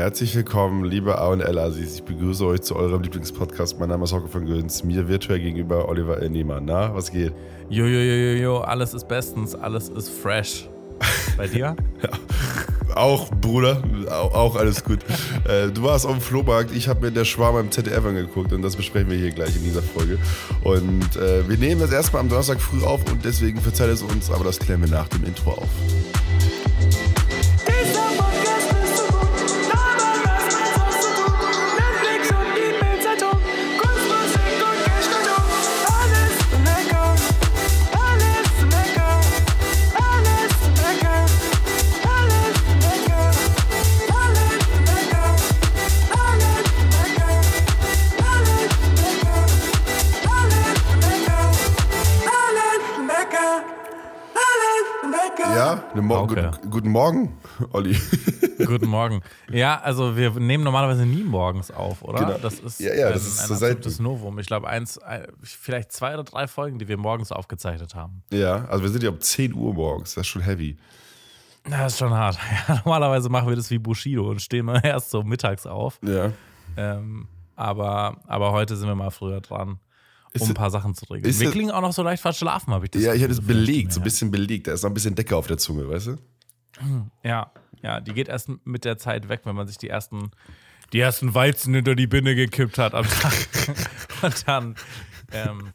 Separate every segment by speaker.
Speaker 1: Herzlich willkommen, liebe A und L Asis. Ich begrüße euch zu eurem Lieblingspodcast. Mein Name ist Hocke von Göns. Mir virtuell gegenüber Oliver Niemann. Na, was geht?
Speaker 2: Jo, jo, jo, jo, jo, alles ist bestens, alles ist fresh. Bei dir?
Speaker 1: ja, auch, Bruder, auch, auch alles gut. äh, du warst auf dem Flohmarkt, ich habe mir der Schwarm im ZDF angeguckt und das besprechen wir hier gleich in dieser Folge. Und äh, wir nehmen das erstmal am Donnerstag früh auf und deswegen verzeiht es uns, aber das klären wir nach dem Intro auf. Okay. Gut, guten Morgen, Olli.
Speaker 2: guten Morgen. Ja, also wir nehmen normalerweise nie morgens auf, oder?
Speaker 1: Genau.
Speaker 2: Das ist
Speaker 1: ja, ja, das ein, ist
Speaker 2: ein absolutes Novum. Ich glaube, eins, vielleicht zwei oder drei Folgen, die wir morgens aufgezeichnet haben.
Speaker 1: Ja, also wir sind ja um 10 Uhr morgens. Das ist schon heavy.
Speaker 2: Das ist schon hart. Ja, normalerweise machen wir das wie Bushido und stehen erst so mittags auf.
Speaker 1: Ja.
Speaker 2: Ähm, aber, aber heute sind wir mal früher dran um ein paar Sachen zu regeln. Wir klingen auch noch so leicht verschlafen, habe ich das
Speaker 1: Ja, ich hatte es belegt, so ein bisschen belegt. Da ist noch ein bisschen Decke auf der Zunge, weißt du?
Speaker 2: Ja, ja, die geht erst mit der Zeit weg, wenn man sich die ersten, die ersten Weizen hinter die Binne gekippt hat am Tag. Und dann, ähm,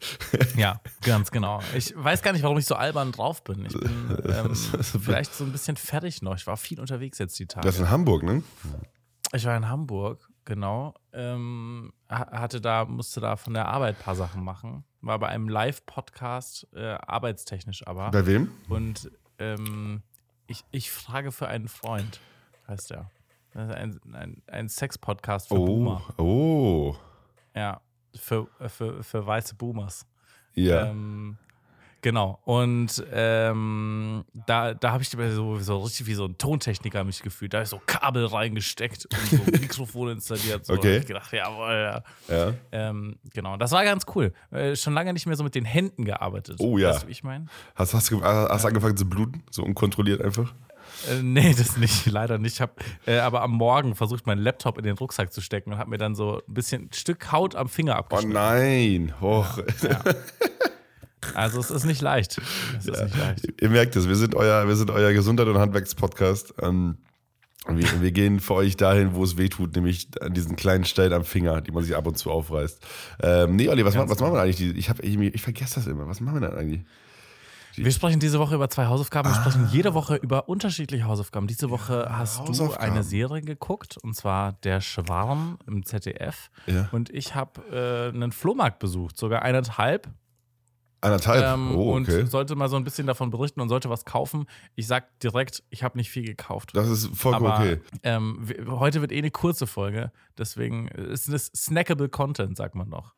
Speaker 2: ja, ganz genau. Ich weiß gar nicht, warum ich so albern drauf bin. Ich bin ähm, vielleicht so ein bisschen fertig noch. Ich war viel unterwegs jetzt die Tage.
Speaker 1: Das ist in Hamburg, ne?
Speaker 2: Ich war in Hamburg genau. Ähm, hatte da, musste da von der Arbeit ein paar Sachen machen. War bei einem Live-Podcast, äh, arbeitstechnisch aber.
Speaker 1: Bei wem?
Speaker 2: Und ähm, ich, ich frage für einen Freund, heißt der. Das ist ein, ein, ein Sex-Podcast für
Speaker 1: oh,
Speaker 2: Boomer.
Speaker 1: Oh.
Speaker 2: Ja, für, für, für weiße Boomers.
Speaker 1: Ja.
Speaker 2: Ähm, Genau. Und ähm, da, da habe ich so, so richtig wie so ein Tontechniker mich gefühlt. Da habe ich so Kabel reingesteckt und so Mikrofon installiert. So.
Speaker 1: Okay.
Speaker 2: Da ich gedacht, jawohl, ja.
Speaker 1: ja.
Speaker 2: Ähm, genau. Das war ganz cool. Äh, schon lange nicht mehr so mit den Händen gearbeitet.
Speaker 1: Oh ja.
Speaker 2: Weißt du, wie ich meine?
Speaker 1: Hast, hast, du hast ja. angefangen zu bluten? So unkontrolliert einfach?
Speaker 2: Äh, nee, das nicht, leider nicht. Ich habe äh, aber am Morgen versucht, meinen Laptop in den Rucksack zu stecken und habe mir dann so ein bisschen ein Stück Haut am Finger abgeschnitten.
Speaker 1: Oh nein, hoch.
Speaker 2: Ja, ja. Also es ist nicht leicht. Es ist nicht leicht.
Speaker 1: Ihr merkt es, wir sind euer, wir sind euer Gesundheit- und Handwerkspodcast. Ähm, wir, wir, gehen für euch dahin, wo es weh tut, nämlich an diesen kleinen Stellen am Finger, die man sich ab und zu aufreißt. Ähm, nee, Olli, was, was machen wir eigentlich? Ich, hab, ich, ich vergesse das immer. Was machen wir denn eigentlich?
Speaker 2: Wir sprechen diese Woche über zwei Hausaufgaben. Wir ah. sprechen jede Woche über unterschiedliche Hausaufgaben. Diese Woche ja, hast du eine Serie geguckt, und zwar Der Schwarm im ZDF.
Speaker 1: Ja.
Speaker 2: Und ich habe äh, einen Flohmarkt besucht, sogar eineinhalb.
Speaker 1: Anderthalb.
Speaker 2: Ähm,
Speaker 1: oh, okay.
Speaker 2: Und sollte mal so ein bisschen davon berichten und sollte was kaufen. Ich sag direkt, ich habe nicht viel gekauft.
Speaker 1: Das ist vollkommen
Speaker 2: Aber,
Speaker 1: okay.
Speaker 2: Ähm, heute wird eh eine kurze Folge, deswegen ist es snackable Content, sagt man noch.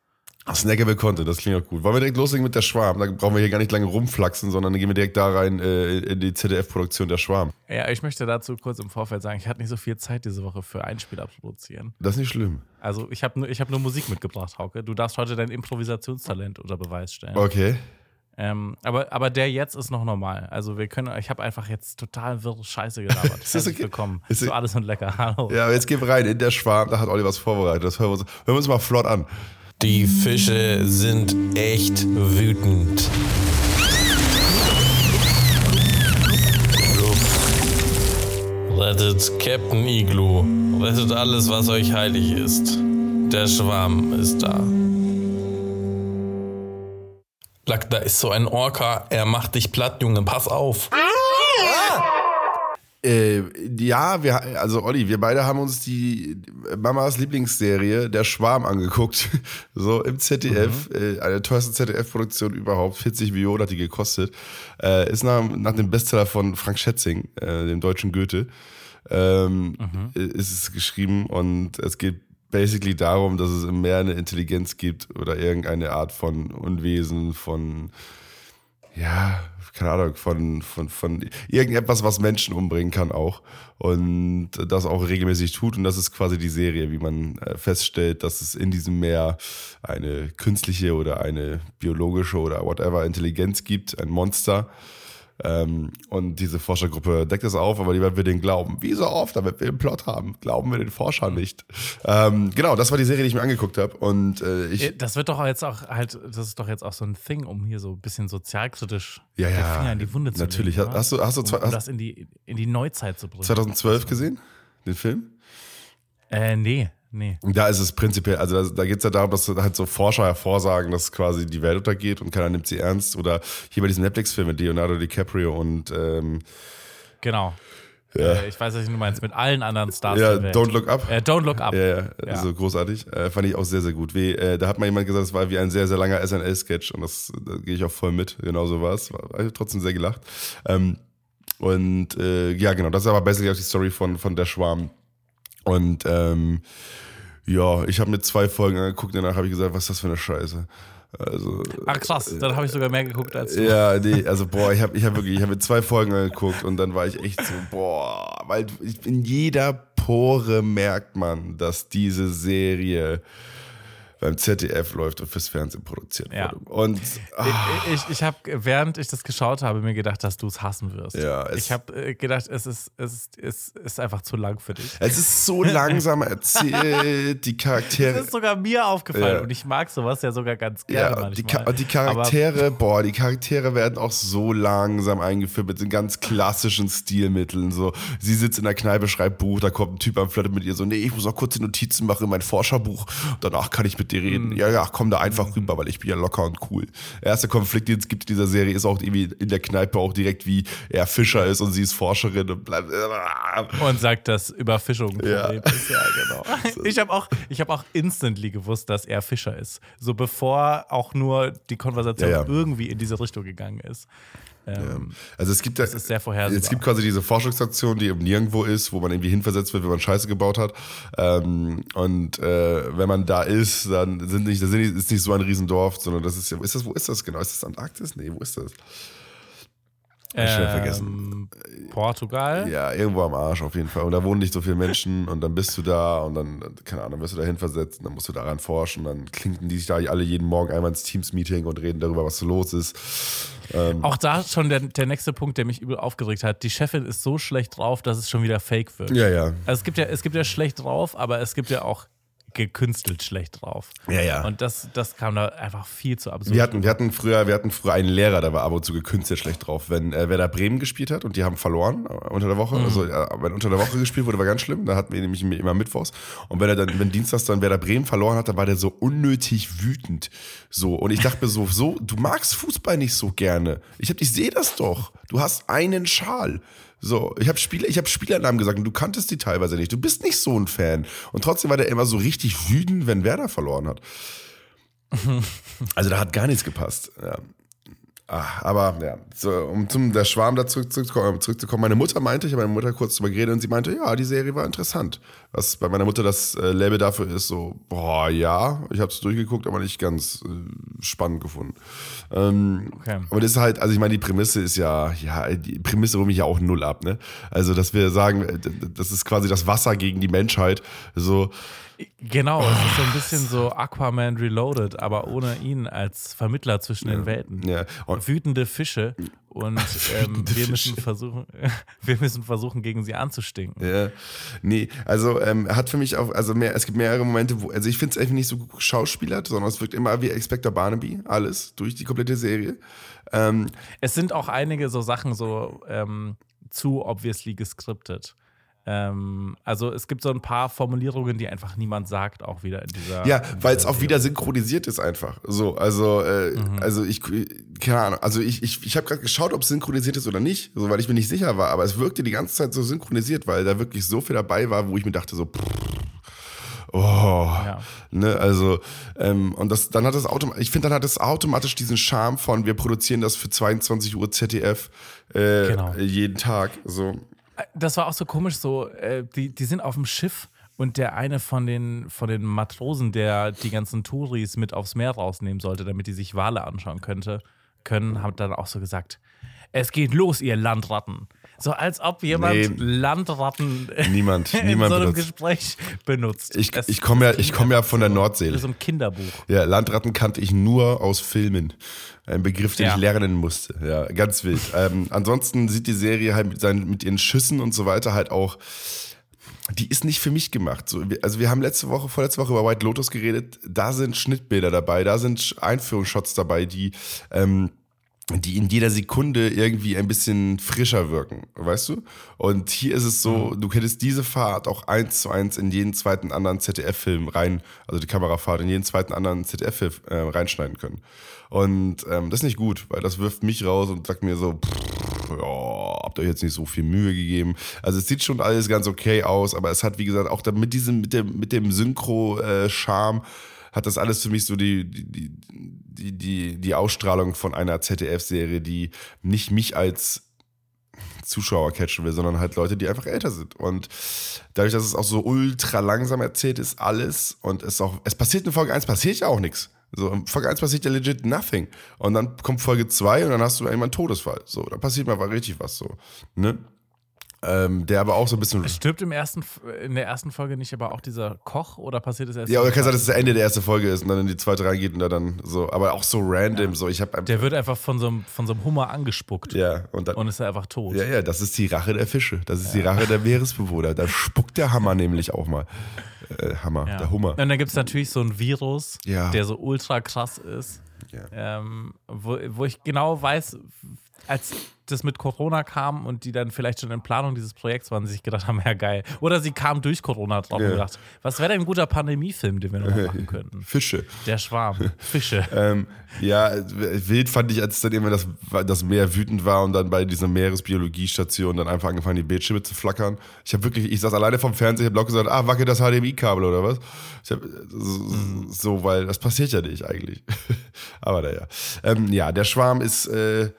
Speaker 1: Snackable Content, das klingt auch gut. Wollen wir direkt loslegen mit der Schwarm? Da brauchen wir hier gar nicht lange rumflaxen, sondern dann gehen wir direkt da rein äh, in die ZDF-Produktion der Schwarm.
Speaker 2: Ja, ich möchte dazu kurz im Vorfeld sagen, ich hatte nicht so viel Zeit diese Woche für Einspieler produzieren.
Speaker 1: Das ist nicht schlimm.
Speaker 2: Also ich habe nur, hab nur Musik mitgebracht, Hauke. Du darfst heute dein Improvisationstalent unter Beweis stellen.
Speaker 1: Okay.
Speaker 2: Ähm, aber, aber der jetzt ist noch normal. Also wir können, ich habe einfach jetzt total wirre Scheiße gelabert. ist Herzlich okay? willkommen ist zu Alles und Lecker. Hallo.
Speaker 1: Ja, jetzt gehen wir rein in der Schwarm, da hat Olli was vorbereitet. Das hören wir uns, hören wir uns mal flott an.
Speaker 3: Die Fische sind echt wütend. Rettet Captain Igloo. Rettet alles, was euch heilig ist. Der Schwarm ist da. Lack, da ist so ein Orca. Er macht dich platt, Junge. Pass auf.
Speaker 1: Äh, ja, wir, also Olli, wir beide haben uns die Mamas Lieblingsserie Der Schwarm angeguckt. so im ZDF, mhm. äh, eine teuerste ZDF-Produktion überhaupt. 40 Millionen hat die gekostet. Äh, ist nach, nach dem Bestseller von Frank Schätzing, äh, dem deutschen Goethe, ähm, mhm. ist es geschrieben und es geht basically darum, dass es im Meer eine Intelligenz gibt oder irgendeine Art von Unwesen, von ja, keine Ahnung, von, von, von irgendetwas, was Menschen umbringen kann auch. Und das auch regelmäßig tut. Und das ist quasi die Serie, wie man äh, feststellt, dass es in diesem Meer eine künstliche oder eine biologische oder whatever Intelligenz gibt, ein Monster. Ähm, und diese Forschergruppe deckt das auf, aber lieber wir den glauben. Wie so oft, damit wir den Plot haben, glauben wir den Forscher nicht. Ähm, genau, das war die Serie, die ich mir angeguckt habe. Und äh, ich.
Speaker 2: Das wird doch jetzt auch halt, das ist doch jetzt auch so ein Thing, um hier so ein bisschen sozialkritisch
Speaker 1: Ja,
Speaker 2: den
Speaker 1: ja,
Speaker 2: Finger in die Wunde zu
Speaker 1: natürlich.
Speaker 2: legen.
Speaker 1: Hast du- hast du
Speaker 2: um,
Speaker 1: zwei-
Speaker 2: um das in die, in die Neuzeit zu bringen?
Speaker 1: 2012 gesehen, den Film?
Speaker 2: Äh, nee, nee.
Speaker 1: Da ist es prinzipiell, also da, da geht es ja darum, dass halt so Forscher hervorsagen, dass quasi die Welt untergeht und keiner nimmt sie ernst. Oder hier bei diesem Netflix-Film mit Leonardo DiCaprio und ähm,
Speaker 2: Genau.
Speaker 1: Ja.
Speaker 2: Äh, ich weiß, was du meinst, mit allen anderen Stars
Speaker 1: ja. Don't Look Up.
Speaker 2: Äh, Don't Look Up.
Speaker 1: Ja, ja,
Speaker 2: Ja.
Speaker 1: so großartig. Äh, fand ich auch sehr, sehr gut. Wie, äh, da hat mal jemand gesagt, es war wie ein sehr, sehr langer SNL-Sketch und das da gehe ich auch voll mit. Genauso war es. War, trotzdem sehr gelacht. Ähm, und äh, ja, genau, das ist aber basically auch die Story von, von Der Schwarm. Und ähm, ja, ich habe mir zwei Folgen angeguckt, danach habe ich gesagt, was ist das für eine Scheiße. Also,
Speaker 2: Ach krass, dann habe ich sogar mehr geguckt als du.
Speaker 1: ja, nee, also boah, ich habe ich hab wirklich, ich habe mir zwei Folgen angeguckt und dann war ich echt so, boah, weil in jeder Pore merkt man, dass diese Serie beim ZDF läuft und fürs Fernsehen produziert
Speaker 2: Ja.
Speaker 1: wurde. Und ah,
Speaker 2: Ich, ich, ich habe, während ich das geschaut habe, mir gedacht, dass du es hassen wirst.
Speaker 1: Ja,
Speaker 2: ich habe äh, gedacht, es ist, es, ist, es ist einfach zu lang für dich.
Speaker 1: es ist so langsam erzählt, die
Speaker 2: Das
Speaker 1: Charaktere.
Speaker 2: ist sogar mir aufgefallen
Speaker 1: Ja.
Speaker 2: und ich mag sowas ja sogar ganz gerne
Speaker 1: Ja, die. Cha die Charaktere, boah, die Charaktere werden auch so langsam eingeführt mit den ganz klassischen Stilmitteln. So, sie sitzt in der Kneipe, schreibt Buch, da kommt ein Typ am Flirten mit ihr so, nee, ich muss auch kurze Notizen machen in mein Forscherbuch. Danach kann ich mit dir reden. Ja, ja, komm da einfach rüber, weil ich bin ja locker und cool. Der erste Konflikt, den es gibt in dieser Serie, ist auch irgendwie in der Kneipe auch direkt, wie er Fischer ist und sie ist Forscherin und bleibt.
Speaker 2: und sagt, dass Überfischung
Speaker 1: Ja.
Speaker 2: Ist. Ja, genau. Ich habe auch, ich hab auch instantly gewusst, dass er Fischer ist. So bevor auch nur die Konversation
Speaker 1: Ja, ja.
Speaker 2: irgendwie in diese Richtung gegangen ist. Ähm,
Speaker 1: Also es gibt ja. Es gibt quasi diese Forschungsstation, die eben nirgendwo ist, wo man irgendwie hinversetzt wird, wenn man Scheiße gebaut hat. Ähm, und äh, wenn man da ist, dann sind nicht, das ist nicht so ein Riesendorf, sondern das ist ja, ist das, wo ist das genau? Ist das Antarktis? Nee, wo ist das? Ich vergessen.
Speaker 2: ähm, Portugal.
Speaker 1: Ja, irgendwo am Arsch auf jeden Fall. Und da wohnen nicht so viele Menschen und dann bist du da und dann, keine Ahnung, wirst du da hinversetzt und dann musst du daran forschen. Dann klinken die sich da alle jeden Morgen einmal ins Teams-Meeting und reden darüber, was so los ist.
Speaker 2: Auch da schon der, der nächste Punkt, der mich übel aufgeregt hat. Die Chefin ist so schlecht drauf, dass es schon wieder fake wird.
Speaker 1: Ja, ja.
Speaker 2: Also es gibt ja, es gibt ja schlecht drauf, aber es gibt ja auch gekünstelt schlecht drauf.
Speaker 1: Ja, ja.
Speaker 2: Und das, das kam da einfach viel zu absurd.
Speaker 1: Wir hatten, wir, hatten früher, wir hatten früher einen Lehrer, der war ab und zu gekünstelt schlecht drauf. Wenn äh, Werder Bremen gespielt hat und die haben verloren äh, unter der Woche, also äh, wenn unter der Woche gespielt wurde, war ganz schlimm. Da hatten wir nämlich immer Mittwochs. Und wenn er dann, wenn Dienstags dann Werder Bremen verloren hat, dann war der so unnötig wütend. So. Und ich dachte mir so, so, du magst Fußball nicht so gerne. Ich hab, ich sehe das doch. Du hast einen Schal. So, ich habe Spieler, ich habe Spielernamen gesagt und du kanntest die teilweise nicht. Du bist nicht so ein Fan. Und trotzdem war der immer so richtig wütend, wenn Werder verloren hat. Also da hat gar nichts gepasst. Ja. Ah, aber ja, so, um zum der Schwarm da zurück, zurückzukommen, zurückzukommen. Meine Mutter meinte, ich habe meine Mutter kurz drüber geredet und sie meinte, ja, die Serie war interessant. Was bei meiner Mutter das äh, Label dafür ist, so, boah, ja, ich habe es durchgeguckt, aber nicht ganz äh, spannend gefunden. Ähm,
Speaker 2: Okay.
Speaker 1: Aber das ist halt, also ich meine, die Prämisse ist ja, ja, die Prämisse rum ich ja auch null ab, ne? Also, dass wir sagen, äh, das ist quasi das Wasser gegen die Menschheit. So,
Speaker 2: Genau, es ist so ein bisschen so Aquaman Reloaded, aber ohne ihn als Vermittler zwischen den Welten.
Speaker 1: ja. Und
Speaker 2: Wütende Fische und ähm, wir, müssen versuchen, wir müssen versuchen, gegen sie anzustinken.
Speaker 1: Ja, nee, also ähm, hat für mich auch, also mehr, es gibt mehrere Momente, wo, also ich finde es einfach nicht so schauspielert, sondern es wirkt immer wie Expector Barnaby, alles, durch die komplette Serie. Ähm,
Speaker 2: Es sind auch einige so Sachen so ähm, zu obviously gescriptet. Ähm, also es gibt so ein paar Formulierungen, die einfach niemand sagt, auch wieder in dieser.
Speaker 1: ja, weil es auch wieder synchronisiert ist einfach. So, also, äh,
Speaker 2: Mhm.
Speaker 1: also ich, keine Ahnung, also ich, ich, ich habe gerade geschaut, ob es synchronisiert ist oder nicht, so, weil ich mir nicht sicher war, aber es wirkte die ganze Zeit so synchronisiert, weil da wirklich so viel dabei war, wo ich mir dachte so, pff, oh,
Speaker 2: Ja.
Speaker 1: Ne, also, ähm, und das, dann hat das automatisch, ich finde, dann hat es automatisch diesen Charme von, wir produzieren das für 22 Uhr ZDF äh,
Speaker 2: Genau.
Speaker 1: jeden Tag. So.
Speaker 2: Das war auch so komisch, so, äh, die, die sind auf dem Schiff und der eine von den, von den Matrosen, der die ganzen Touris mit aufs Meer rausnehmen sollte, damit die sich Wale anschauen könnte, können, hat dann auch so gesagt: Es geht los, ihr Landratten. So als ob jemand
Speaker 1: Nee.
Speaker 2: Landratten
Speaker 1: Niemand,
Speaker 2: in
Speaker 1: niemand
Speaker 2: so einem
Speaker 1: benutzt.
Speaker 2: Gespräch benutzt.
Speaker 1: Ich, ich komme ja, ich komm ja von der Nordsee.
Speaker 2: So ein Kinderbuch.
Speaker 1: Ja, Landratten kannte ich nur aus Filmen. Ein Begriff, den
Speaker 2: Ja.
Speaker 1: ich lernen musste. Ja, ganz wild. ähm, ansonsten sieht die Serie halt mit, seinen, mit ihren Schüssen und so weiter halt auch. Die ist nicht für mich gemacht. So, also wir haben letzte Woche, vorletzte Woche über White Lotus geredet. Da sind Schnittbilder dabei, da sind Einführungsshots dabei, die ähm, die in jeder Sekunde irgendwie ein bisschen frischer wirken, weißt du? Und hier ist es so, du hättest diese Fahrt auch eins zu eins in jeden zweiten anderen ZDF-Film rein, also die Kamerafahrt in jeden zweiten anderen ZDF-Film äh, reinschneiden können. Und ähm, das ist nicht gut, weil das wirft mich raus und sagt mir so, pff, ja, habt ihr euch jetzt nicht so viel Mühe gegeben. Also es sieht schon alles ganz okay aus, aber es hat, wie gesagt, auch da mit diesem, mit dem, mit dem Synchro-Charme hat das alles für mich so die, die, die, die, die Ausstrahlung von einer ZDF-Serie, die nicht mich als Zuschauer catchen will, sondern halt Leute, die einfach älter sind. Und dadurch, dass es auch so ultra langsam erzählt ist, alles und es auch, es passiert in Folge 1, passiert ja auch nichts. So, in Folge 1 passiert ja legit nothing. Und dann kommt Folge 2 und dann hast du irgendwann einen Todesfall. So, da passiert mal richtig was so. Ne? Ähm, der aber auch so ein bisschen.
Speaker 2: Stirbt im ersten, in der ersten Folge nicht aber auch dieser Koch oder passiert es erst?
Speaker 1: Ja, oder kann sein, dass es das Ende der ersten Folge ist und dann in die zweite reingeht und da dann so, aber auch so random, so ich einfach.
Speaker 2: Der wird einfach von so einem, von so einem Hummer angespuckt
Speaker 1: ja, und dann.
Speaker 2: und ist einfach tot.
Speaker 1: Ja, ja, das ist die Rache der Fische. Das ist die Rache der Meeresbewohner. Da spuckt der Hammer nämlich auch mal. Äh, Hammer,
Speaker 2: Ja.
Speaker 1: der Hummer.
Speaker 2: Und dann gibt es natürlich so ein Virus,
Speaker 1: Ja.
Speaker 2: der so ultra krass ist,
Speaker 1: Ja.
Speaker 2: ähm, wo, wo ich genau weiß, als das mit Corona kam und die dann vielleicht schon in Planung dieses Projekts waren, sich gedacht haben, ja geil. Oder sie kamen durch Corona drauf
Speaker 1: Ja.
Speaker 2: und gedacht, was wäre denn ein guter Pandemiefilm, den wir noch machen könnten?
Speaker 1: Fische.
Speaker 2: Der Schwarm, Fische.
Speaker 1: Ähm, ja, wild fand ich, als dann immer das, das Meer wütend war und dann bei dieser Meeresbiologiestation dann einfach angefangen, die Bildschirme zu flackern. Ich habe wirklich, ich saß alleine vom Fernseher, habe laut gesagt, ah, wacke das HDMI-Kabel oder was? Ich hab, so, so, weil das passiert ja nicht eigentlich. Aber naja. Ähm, ja, der Schwarm ist, äh,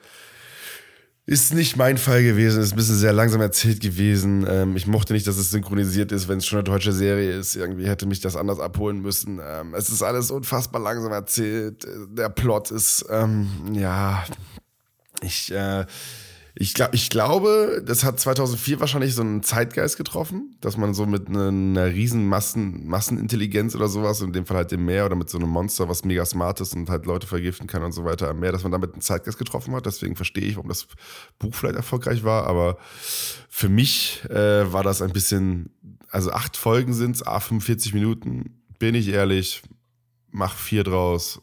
Speaker 1: ist nicht mein Fall gewesen, ist ein bisschen sehr langsam erzählt gewesen. Ähm, ich mochte nicht, dass es synchronisiert ist, wenn es schon eine deutsche Serie ist. Irgendwie hätte mich das anders abholen müssen. Ähm, es ist alles unfassbar langsam erzählt. Der Plot ist, ähm, ja, ich, äh, ich, glaub, ich glaube, das hat 2004 wahrscheinlich so einen Zeitgeist getroffen, dass man so mit einer, einer riesen Massen, Massenintelligenz oder sowas, in dem Fall halt dem Meer oder mit so einem Monster, was mega smart ist und halt Leute vergiften kann und so weiter am Meer, dass man damit einen Zeitgeist getroffen hat. Deswegen verstehe ich, warum das Buch vielleicht erfolgreich war. Aber für mich äh, war das ein bisschen, also acht Folgen sind es, a 45 Minuten, bin ich ehrlich, mach vier draus.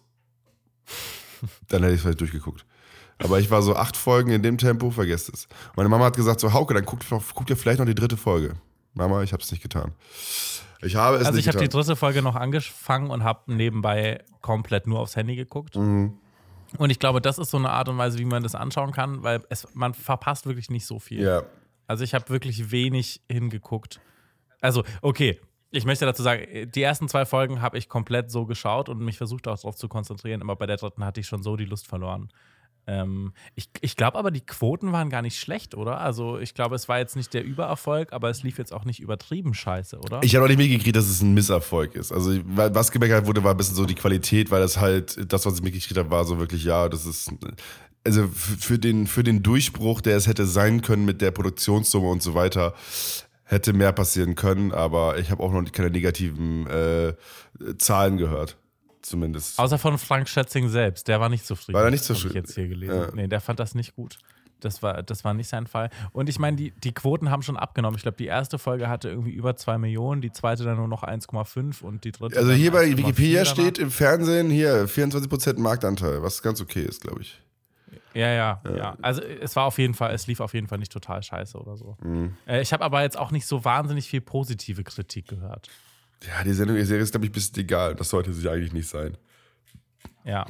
Speaker 1: Dann hätte ich vielleicht durchgeguckt. Aber ich war so acht Folgen in dem Tempo, vergesst es. Meine Mama hat gesagt so, Hauke, dann guck, guck dir vielleicht noch die dritte Folge. Mama, ich habe es nicht getan. Ich habe es
Speaker 2: Also
Speaker 1: nicht
Speaker 2: ich habe die dritte Folge noch angefangen und habe nebenbei komplett nur aufs Handy geguckt.
Speaker 1: Mhm.
Speaker 2: Und ich glaube, das ist so eine Art und Weise, wie man das anschauen kann, weil es, man verpasst wirklich nicht so viel.
Speaker 1: ja,
Speaker 2: Also ich habe wirklich wenig hingeguckt. Also, okay, ich möchte dazu sagen, die ersten zwei Folgen habe ich komplett so geschaut und mich versucht auch darauf zu konzentrieren. Aber bei der dritten hatte ich schon so die Lust verloren. Ähm, ich ich glaube aber, die Quoten waren gar nicht schlecht, oder? Also ich glaube, es war jetzt nicht der Übererfolg, aber es lief jetzt auch nicht übertrieben scheiße, oder?
Speaker 1: Ich habe auch nicht mitgekriegt, dass es ein Misserfolg ist. Also, was gemeckert wurde, war ein bisschen so die Qualität, weil das halt, das, was ich mitgekriegt habe, war so wirklich, ja, das ist. Also für den, für den Durchbruch, der es hätte sein können mit der Produktionssumme und so weiter, hätte mehr passieren können, aber ich habe auch noch keine negativen äh, Zahlen gehört. Zumindest.
Speaker 2: Außer von Frank Schätzing selbst, der war nicht zufrieden.
Speaker 1: War er nicht
Speaker 2: Hab ich
Speaker 1: zufrieden?
Speaker 2: jetzt hier gelesen.
Speaker 1: Ja.
Speaker 2: Nee, der fand das nicht gut. Das war, das war nicht sein Fall. Und ich meine, die, die Quoten haben schon abgenommen. Ich glaube, die erste Folge hatte irgendwie über 2 Millionen, die zweite dann nur noch 1,5 und die dritte.
Speaker 1: Also hier bei
Speaker 2: 1,4
Speaker 1: Wikipedia steht im Fernsehen hier 24% Marktanteil, was ganz okay ist, glaube ich.
Speaker 2: Ja, ja, ja. Also es war auf jeden Fall, es lief auf jeden Fall nicht total scheiße oder so.
Speaker 1: Mhm.
Speaker 2: Äh, ich habe aber jetzt auch nicht so wahnsinnig viel positive Kritik gehört.
Speaker 1: Ja, die Sendung, die Serie ist, glaube ich, ein bisschen egal. Das sollte sie eigentlich nicht sein.
Speaker 2: Ja.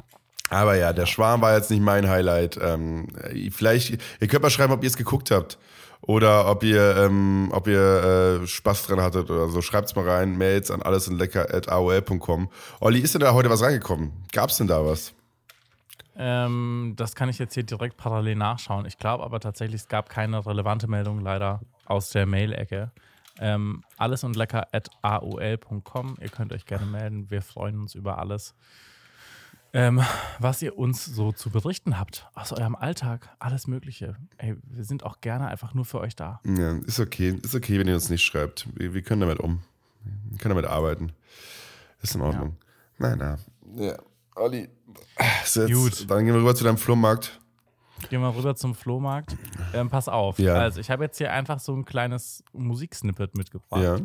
Speaker 1: Aber ja, der Schwarm war jetzt nicht mein Highlight. Ähm, vielleicht, ihr könnt mal schreiben, ob ihr es geguckt habt. Oder ob ihr, ähm, ob ihr äh, Spaß dran hattet oder so. Schreibt's mal rein. Mails an allesinlecker.aol.com. Olli, ist denn da heute was reingekommen? Gab's denn da was?
Speaker 2: Ähm, das kann ich jetzt hier direkt parallel nachschauen. Ich glaube aber tatsächlich, es gab keine relevante Meldung leider aus der Mail-Ecke. Ähm, alles und lecker at aol.com. Ihr könnt euch gerne melden. Wir freuen uns über alles. ähm, was ihr uns so zu berichten habt aus eurem Alltag, alles Mögliche. Ey, wir sind auch gerne einfach nur für euch da.
Speaker 1: Ja, ist okay. Ist okay, wenn ihr uns nicht schreibt. Wir, wir können damit um. Wir können damit arbeiten. Ist in Ordnung. Nein, na. Ja, Olli. so Jetzt,
Speaker 2: Gut.
Speaker 1: Dann gehen wir rüber zu deinem Flohmarkt.
Speaker 2: Gehen wir rüber zum Flohmarkt. Ähm, pass auf.
Speaker 1: Ja.
Speaker 2: Also, ich habe jetzt hier einfach so ein kleines Musiksnippet mitgebracht.
Speaker 1: Ja.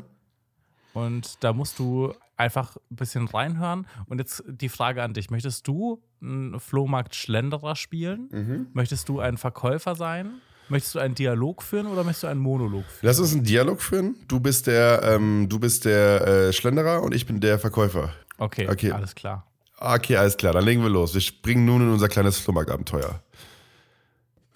Speaker 2: Und da musst du einfach ein bisschen reinhören. Und jetzt die Frage an dich: Möchtest du einen Flohmarkt-Schlenderer spielen?
Speaker 1: Mhm.
Speaker 2: Möchtest du ein Verkäufer sein? Möchtest du einen Dialog führen oder möchtest du einen Monolog führen?
Speaker 1: Lass uns einen Dialog führen. Du bist der, ähm, du bist der äh, Schlenderer und ich bin der Verkäufer.
Speaker 2: Okay,
Speaker 1: Okay.
Speaker 2: alles klar.
Speaker 1: Okay, alles klar, dann legen wir los. Wir springen nun in unser kleines Flohmarktabenteuer.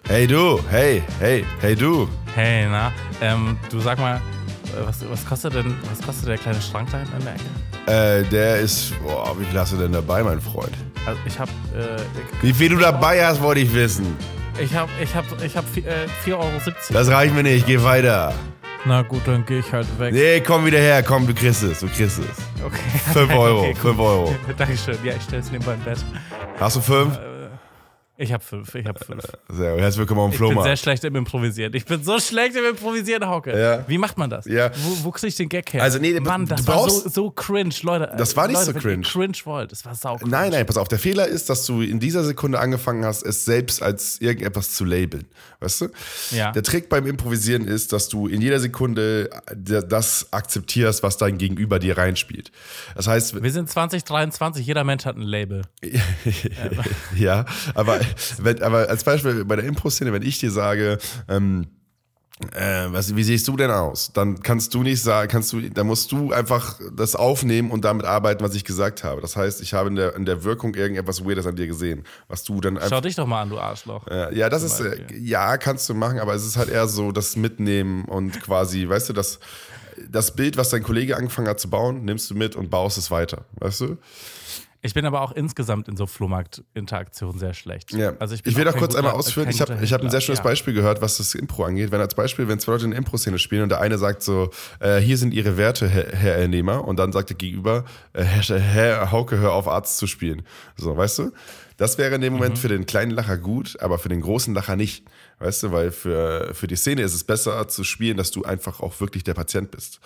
Speaker 1: Hey du, hey, hey, hey du.
Speaker 2: Hey, na, ähm, du sag mal, äh, was, was kostet denn, was kostet der kleine Schrank da hinten in der Ecke?
Speaker 1: Äh, der ist, boah, wie viel hast du denn dabei, mein Freund?
Speaker 2: Also ich hab, äh,
Speaker 1: Wie viel du dabei hast, wollte ich wissen.
Speaker 2: ich hab, ich hab, ich hab äh, 4,70 Euro.
Speaker 1: Das reicht mir nicht, geh weiter.
Speaker 2: Na gut, dann gehe ich halt weg.
Speaker 1: Nee, komm wieder her, komm, du kriegst es, du kriegst es.
Speaker 2: Okay.
Speaker 1: 5 Euro,
Speaker 2: Okay,
Speaker 1: 5 Euro.
Speaker 2: Dankeschön. Ja, ich stelle es neben meinem Bett.
Speaker 1: Hast du 5?
Speaker 2: Ich habe fünf, ich habe fünf.
Speaker 1: Sehr gut, herzlich willkommen auf dem
Speaker 2: Ich bin sehr
Speaker 1: Flohmarkt.
Speaker 2: schlecht im Improvisieren. Ich bin so schlecht im Improvisieren, Hauke.
Speaker 1: Ja.
Speaker 2: Wie macht man das?
Speaker 1: Ja.
Speaker 2: Wo, wo krieg ich den Gag her?
Speaker 1: Also, nee,
Speaker 2: Mann,
Speaker 1: du
Speaker 2: das war so, so cringe, Leute.
Speaker 1: Das war nicht
Speaker 2: Leute,
Speaker 1: so cringe.
Speaker 2: cringe wollt. Das war sau cringe.
Speaker 1: Nein, nein, pass auf. Der Fehler ist, dass du in dieser Sekunde angefangen hast, es selbst als irgendetwas zu labeln. Weißt du?
Speaker 2: Ja.
Speaker 1: Der Trick beim Improvisieren ist, dass du in jeder Sekunde das akzeptierst, was dein Gegenüber dir reinspielt. Das heißt,
Speaker 2: Wir sind 2023, jeder Mensch hat ein Label.
Speaker 1: ja, aber, wenn, aber als Beispiel bei der Impro-Szene, wenn ich dir sage, ähm, äh, was, wie siehst du denn aus? Dann kannst du nicht sagen, kannst du, dann musst du einfach das aufnehmen und damit arbeiten, was ich gesagt habe. Das heißt, ich habe in der, in der Wirkung irgendetwas Weirdes an dir gesehen, was du dann einfach.
Speaker 2: Schau dich doch mal an, du Arschloch.
Speaker 1: Äh, ja, das ist, äh, ja, kannst du machen, aber es ist halt eher so das Mitnehmen und quasi, weißt du, das, das Bild, was dein Kollege angefangen hat zu bauen, nimmst du mit und baust es weiter, weißt du?
Speaker 2: Ich bin aber auch insgesamt in so Flohmarkt-Interaktionen sehr schlecht.
Speaker 1: Ja.
Speaker 2: Also ich,
Speaker 1: ich,
Speaker 2: bin
Speaker 1: will
Speaker 2: auch
Speaker 1: doch kurz
Speaker 2: guter-
Speaker 1: einmal ausführen. Ich habe ich hab ein sehr schönes
Speaker 2: Ja.
Speaker 1: Beispiel gehört, was das Impro angeht. Wenn als Beispiel, wenn zwei Leute eine Impro-Szene spielen und der eine sagt so, äh, hier sind ihre Werte, Herr, Herr Ernehmer, und dann sagt der Gegenüber, äh, Herr, Herr Hauke, hör auf Arzt zu spielen. So, weißt du? Das wäre in dem
Speaker 2: Mhm.
Speaker 1: Moment für den kleinen Lacher gut, aber für den großen Lacher nicht. Weißt du, weil für, für die Szene ist es besser zu spielen, dass du einfach auch wirklich der Patient bist.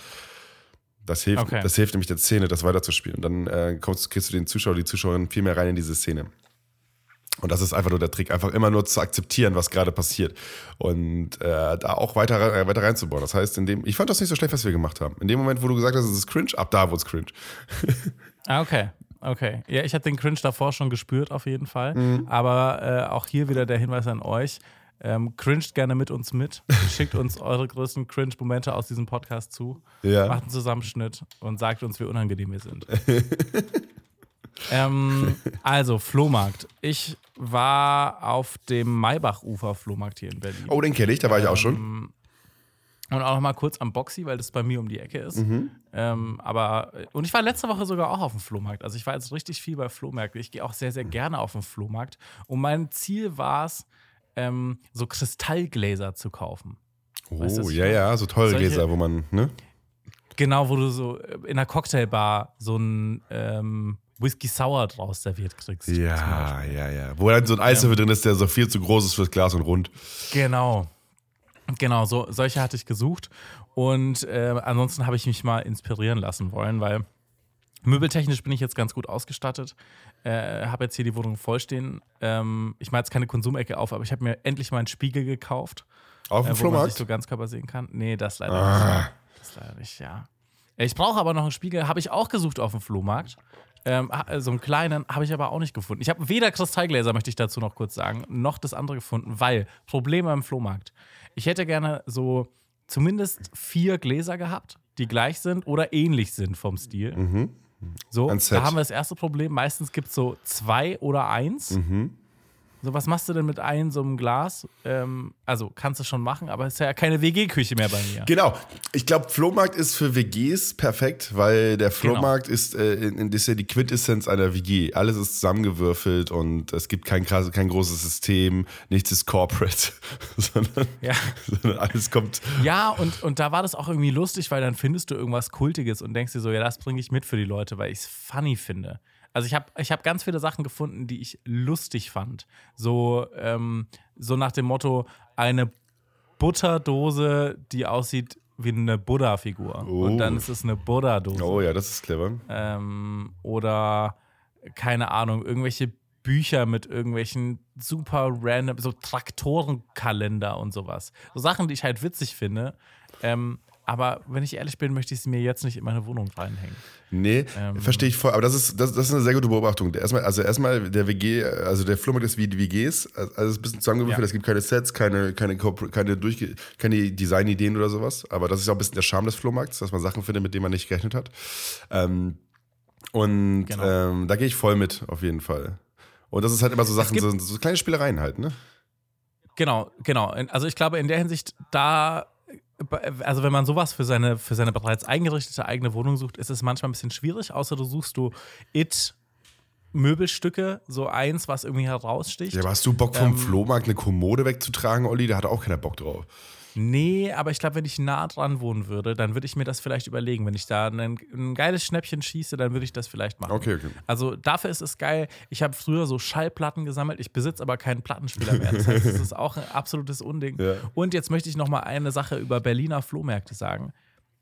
Speaker 1: Das hilft,
Speaker 2: Okay.
Speaker 1: das hilft nämlich der Szene, das weiterzuspielen. Und dann äh, kommst, kriegst du den Zuschauer, die Zuschauerin viel mehr rein in diese Szene. Und das ist einfach nur der Trick, einfach immer nur zu akzeptieren, was gerade passiert. Und äh, da auch weiter, äh, weiter reinzubauen. Das heißt, in dem, ich fand das nicht so schlecht, was wir gemacht haben. In dem Moment, wo du gesagt hast, es ist cringe, ab da wurde es cringe.
Speaker 2: Ah, okay. Okay. Ja, ich habe den Cringe davor schon gespürt, auf jeden Fall.
Speaker 1: Mhm.
Speaker 2: Aber äh, auch hier wieder der Hinweis an euch. Ähm, cringed gerne mit uns mit. Schickt uns eure größten Cringe-Momente aus diesem Podcast zu.
Speaker 1: Ja.
Speaker 2: Macht einen Zusammenschnitt und sagt uns, wie unangenehm wir sind. ähm, also, Flohmarkt. Ich war auf dem Maybach-Ufer-Flohmarkt hier in Berlin.
Speaker 1: Oh, den kenne ich, da war ich auch schon.
Speaker 2: Und auch noch mal kurz am Boxy, weil das bei mir um die Ecke ist.
Speaker 1: Mhm.
Speaker 2: Ähm, aber, und ich war letzte Woche sogar auch auf dem Flohmarkt. Also ich war jetzt richtig viel bei Flohmärkten. Ich gehe auch sehr, sehr gerne auf den Flohmarkt. Und mein Ziel war es, ähm, so Kristallgläser zu kaufen.
Speaker 1: Oh,
Speaker 2: weißt du,
Speaker 1: ja, ja, so teure
Speaker 2: Solche-
Speaker 1: Gläser, wo man, ne?
Speaker 2: Genau, wo du so in einer Cocktailbar so ein ähm, Whisky Sour draus serviert kriegst.
Speaker 1: Ja, ja, ja. Wo dann so ein Eiswürfel drin ist, der so viel zu groß ist fürs Glas und rund.
Speaker 2: Genau. Genau, so, solche hatte ich gesucht. Und äh, ansonsten habe ich mich mal inspirieren lassen wollen, weil möbeltechnisch bin ich jetzt ganz gut ausgestattet. Äh, habe jetzt hier die Wohnung vollstehen. Ähm, ich mache jetzt keine Konsumecke auf, aber ich habe mir endlich mal einen Spiegel gekauft,
Speaker 1: Auf dem
Speaker 2: äh, wo man sich
Speaker 1: Flohmarkt?
Speaker 2: so ganzkörper sehen kann. Nee, das leider
Speaker 1: Ah.
Speaker 2: nicht. Das leider nicht, ja. Ich brauche aber noch einen Spiegel, habe ich auch gesucht auf dem Flohmarkt. Ähm, ha- so einen kleinen habe ich aber auch nicht gefunden. Ich habe weder Kristallgläser, möchte ich dazu noch kurz sagen, noch das andere gefunden, weil Probleme im Flohmarkt. Ich hätte gerne so zumindest vier Gläser gehabt, die gleich sind oder ähnlich sind vom Stil. So, da haben wir das erste Problem. Meistens gibt es so zwei oder eins. So, was machst du denn mit einem so einem Glas? Ähm, also kannst du schon machen, aber es ist ja keine WG-Küche mehr bei mir.
Speaker 1: Genau. Ich glaube, Flohmarkt ist für WGs perfekt, weil der Flohmarkt ist, äh, in, in, ist ja die Quintessenz einer WG. Alles ist zusammengewürfelt und es gibt kein, kein großes System, nichts ist corporate, sondern,
Speaker 2: Ja.
Speaker 1: sondern alles kommt.
Speaker 2: Ja, und, und da war das auch irgendwie lustig, weil dann findest du irgendwas Kultiges und denkst dir so, ja, das bringe ich mit für die Leute, weil ich es funny finde. Also ich habe ich hab ganz viele Sachen gefunden, die ich lustig fand. So, ähm, so nach dem Motto, eine Butterdose, die aussieht wie eine Buddha-Figur.
Speaker 1: Oh.
Speaker 2: Und dann ist es eine Buddha-Dose.
Speaker 1: Oh ja, das ist clever.
Speaker 2: Ähm, oder, keine Ahnung, irgendwelche Bücher mit irgendwelchen super random, so Traktorenkalender und sowas. So Sachen, die ich halt witzig finde. Ähm, aber wenn ich ehrlich bin, möchte ich sie mir jetzt nicht in meine Wohnung reinhängen.
Speaker 1: Nee,
Speaker 2: Ähm.
Speaker 1: verstehe ich voll. Aber das ist, das, das ist eine sehr gute Beobachtung. Erstmal, also erstmal der WG, also der Flohmarkt ist wie die WGs. Also es ist ein bisschen zusammengewürfelt.
Speaker 2: Ja.
Speaker 1: Es gibt keine Sets, keine, keine, keine, Durchge keine Designideen oder sowas. Aber das ist auch ein bisschen der Charme des Flohmarkts, dass man Sachen findet, mit denen man nicht gerechnet hat. Ähm, und
Speaker 2: Genau.
Speaker 1: ähm, da gehe ich voll mit, auf jeden Fall. Und das ist halt immer so Sachen, so, so kleine Spielereien halt, ne?
Speaker 2: Genau, genau. Also ich glaube, in der Hinsicht, da, also wenn man sowas für seine, für seine bereits eingerichtete eigene Wohnung sucht, ist es manchmal ein bisschen schwierig, außer du suchst du It. Möbelstücke, so eins, was irgendwie heraussticht.
Speaker 1: Ja, aber hast du Bock vom
Speaker 2: Ähm.
Speaker 1: Flohmarkt eine Kommode wegzutragen, Olli? Da hat auch keiner Bock drauf.
Speaker 2: Nee, aber ich glaube, wenn ich nah dran wohnen würde, dann würde ich mir das vielleicht überlegen. Wenn ich da ein, ein geiles Schnäppchen schieße, dann würde ich das vielleicht machen.
Speaker 1: Okay, okay.
Speaker 2: Also dafür ist es geil. Ich habe früher so Schallplatten gesammelt. Ich besitze aber keinen Plattenspieler mehr. Das heißt, es ist auch ein absolutes Unding.
Speaker 1: Ja.
Speaker 2: Und jetzt möchte ich noch mal eine Sache über Berliner Flohmärkte sagen.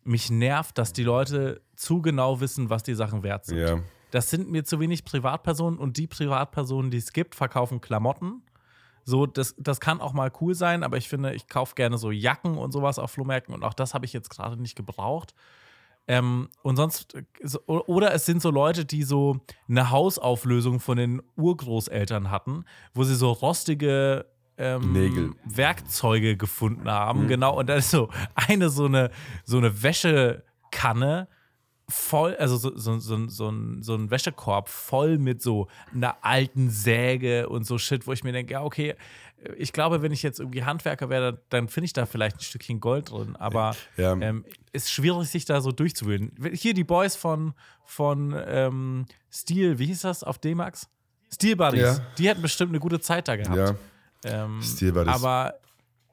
Speaker 2: Mich nervt, dass die Leute zu genau wissen, was die Sachen wert sind.
Speaker 1: Ja.
Speaker 2: Das sind mir zu wenig Privatpersonen und die Privatpersonen, die es gibt, verkaufen Klamotten. So, das, das kann auch mal cool sein, aber ich finde, ich kaufe gerne so Jacken und sowas auf Flohmärkten und auch das habe ich jetzt gerade nicht gebraucht. Ähm, und sonst, so, oder es sind so Leute, die so eine Hausauflösung von den Urgroßeltern hatten, wo sie so rostige ähm. Werkzeuge gefunden
Speaker 1: Mhm.
Speaker 2: haben. Genau, und da ist so eine so eine, so eine Wäschekanne voll, also so, so, so, so, ein, so ein Wäschekorb voll mit so einer alten Säge und so Shit, wo ich mir denke, ja, okay, ich glaube, wenn ich jetzt irgendwie Handwerker wäre, dann finde ich da vielleicht ein Stückchen Gold drin, aber
Speaker 1: Ja.
Speaker 2: ähm, ist schwierig, sich da so durchzuwühlen. Hier die Boys von, von ähm, Steel, wie hieß das auf D-Max? Steel Buddies,
Speaker 1: Ja.
Speaker 2: die hätten bestimmt eine gute Zeit da gehabt.
Speaker 1: Ja.
Speaker 2: Ähm,
Speaker 1: Steel Buddies.
Speaker 2: Aber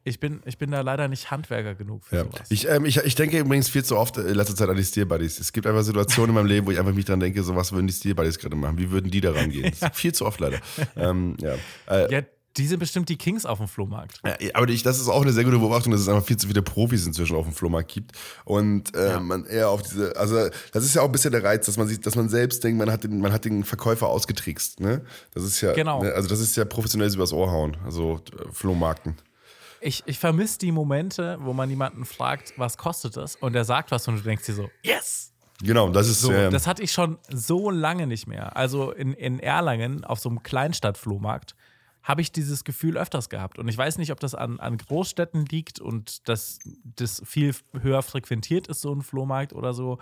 Speaker 2: ich bin, ich bin da leider nicht Handwerker genug für
Speaker 1: Ja.
Speaker 2: sowas.
Speaker 1: Ich, ähm, ich, ich denke übrigens viel zu oft in letzter Zeit an die Steel Buddies. Es gibt einfach Situationen in meinem Leben, wo ich einfach mich dran denke, so was würden die Steel Buddies gerade machen? Wie würden die da rangehen? Ist viel zu oft leider. ähm, ja. Äh,
Speaker 2: ja, die sind bestimmt die Kings auf dem Flohmarkt.
Speaker 1: Ja, aber ich, das ist auch eine sehr gute Beobachtung, dass es einfach viel zu viele Profis inzwischen auf dem Flohmarkt gibt. Und äh, man eher auf diese, also das ist ja auch ein bisschen der Reiz, dass man sich, dass man selbst denkt, man hat den, man hat den Verkäufer ausgetrickst. Ne? Das ist ja,
Speaker 2: Genau.
Speaker 1: ne? also das ist ja professionelles übers Ohr hauen, also äh, Flohmarkten.
Speaker 2: Ich, ich vermisse die Momente, wo man jemanden fragt, was kostet das? Und der sagt was und du denkst dir so, yes!
Speaker 1: Genau, das ist
Speaker 2: So,
Speaker 1: ähm,
Speaker 2: das hatte ich schon so lange nicht mehr. Also in, in Erlangen auf so einem Kleinstadtflohmarkt habe ich dieses Gefühl öfters gehabt. Und ich weiß nicht, ob das an, an Großstädten liegt und dass das viel höher frequentiert ist, so ein Flohmarkt oder so.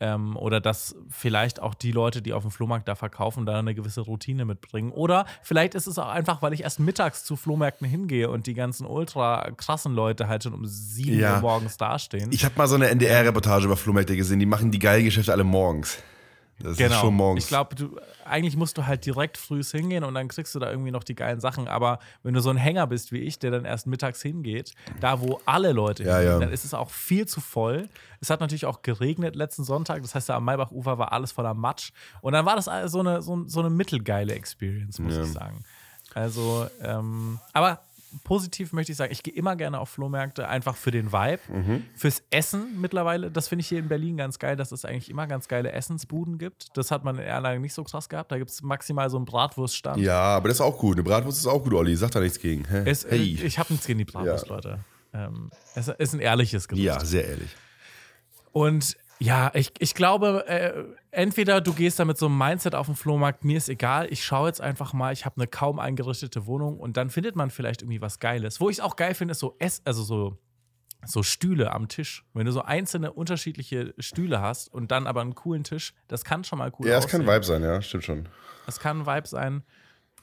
Speaker 2: Ähm, oder dass vielleicht auch die Leute, die auf dem Flohmarkt da verkaufen, da eine gewisse Routine mitbringen. Oder vielleicht ist es auch einfach, weil ich erst mittags zu Flohmärkten hingehe und die ganzen ultra krassen Leute halt schon um 7
Speaker 1: Ja.
Speaker 2: Uhr morgens dastehen.
Speaker 1: ich habe mal so eine NDR-Reportage über Flohmärkte gesehen, die machen die geilen Geschäfte alle morgens. Das ist schon morgens.
Speaker 2: Genau. Ich glaube, eigentlich musst du halt direkt frühs hingehen und dann kriegst du da irgendwie noch die geilen Sachen. Aber wenn du so ein Hänger bist wie ich, der dann erst mittags hingeht, da wo alle Leute
Speaker 1: Ja,
Speaker 2: hingehen,
Speaker 1: ja.
Speaker 2: dann ist es auch viel zu voll. Es hat natürlich auch geregnet letzten Sonntag. Das heißt, da am Maybachufer war alles voller Matsch. Und dann war das so eine, so, so eine mittelgeile Experience, muss ich sagen. Also, ähm, aber positiv möchte ich sagen, ich gehe immer gerne auf Flohmärkte, einfach für den Vibe,
Speaker 1: Mhm.
Speaker 2: fürs Essen mittlerweile. Das finde ich hier in Berlin ganz geil, dass es eigentlich immer ganz geile Essensbuden gibt. Das hat man in Erlangen nicht so krass gehabt. Da gibt es maximal so einen Bratwurststand.
Speaker 1: ja, aber das ist auch gut. Eine Bratwurst ist auch gut, Olli. Sag da nichts gegen.
Speaker 2: Es,
Speaker 1: hey.
Speaker 2: Ich habe nichts gegen die Bratwurst,
Speaker 1: Ja.
Speaker 2: Leute. Ähm, es ist ein ehrliches Gericht.
Speaker 1: ja, sehr ehrlich.
Speaker 2: Und ja, ich, ich glaube, äh, entweder du gehst da mit so einem Mindset auf den Flohmarkt, mir ist egal, ich schaue jetzt einfach mal, ich habe eine kaum eingerichtete Wohnung und dann findet man vielleicht irgendwie was Geiles. Wo ich es auch geil finde, ist so Ess, also so, so Stühle am Tisch. Wenn du so einzelne unterschiedliche Stühle hast und dann aber einen coolen Tisch, das kann schon mal cool
Speaker 1: Ja, es kann
Speaker 2: aussehen.
Speaker 1: Vibe sein, ja, stimmt schon.
Speaker 2: Es kann ein Vibe sein.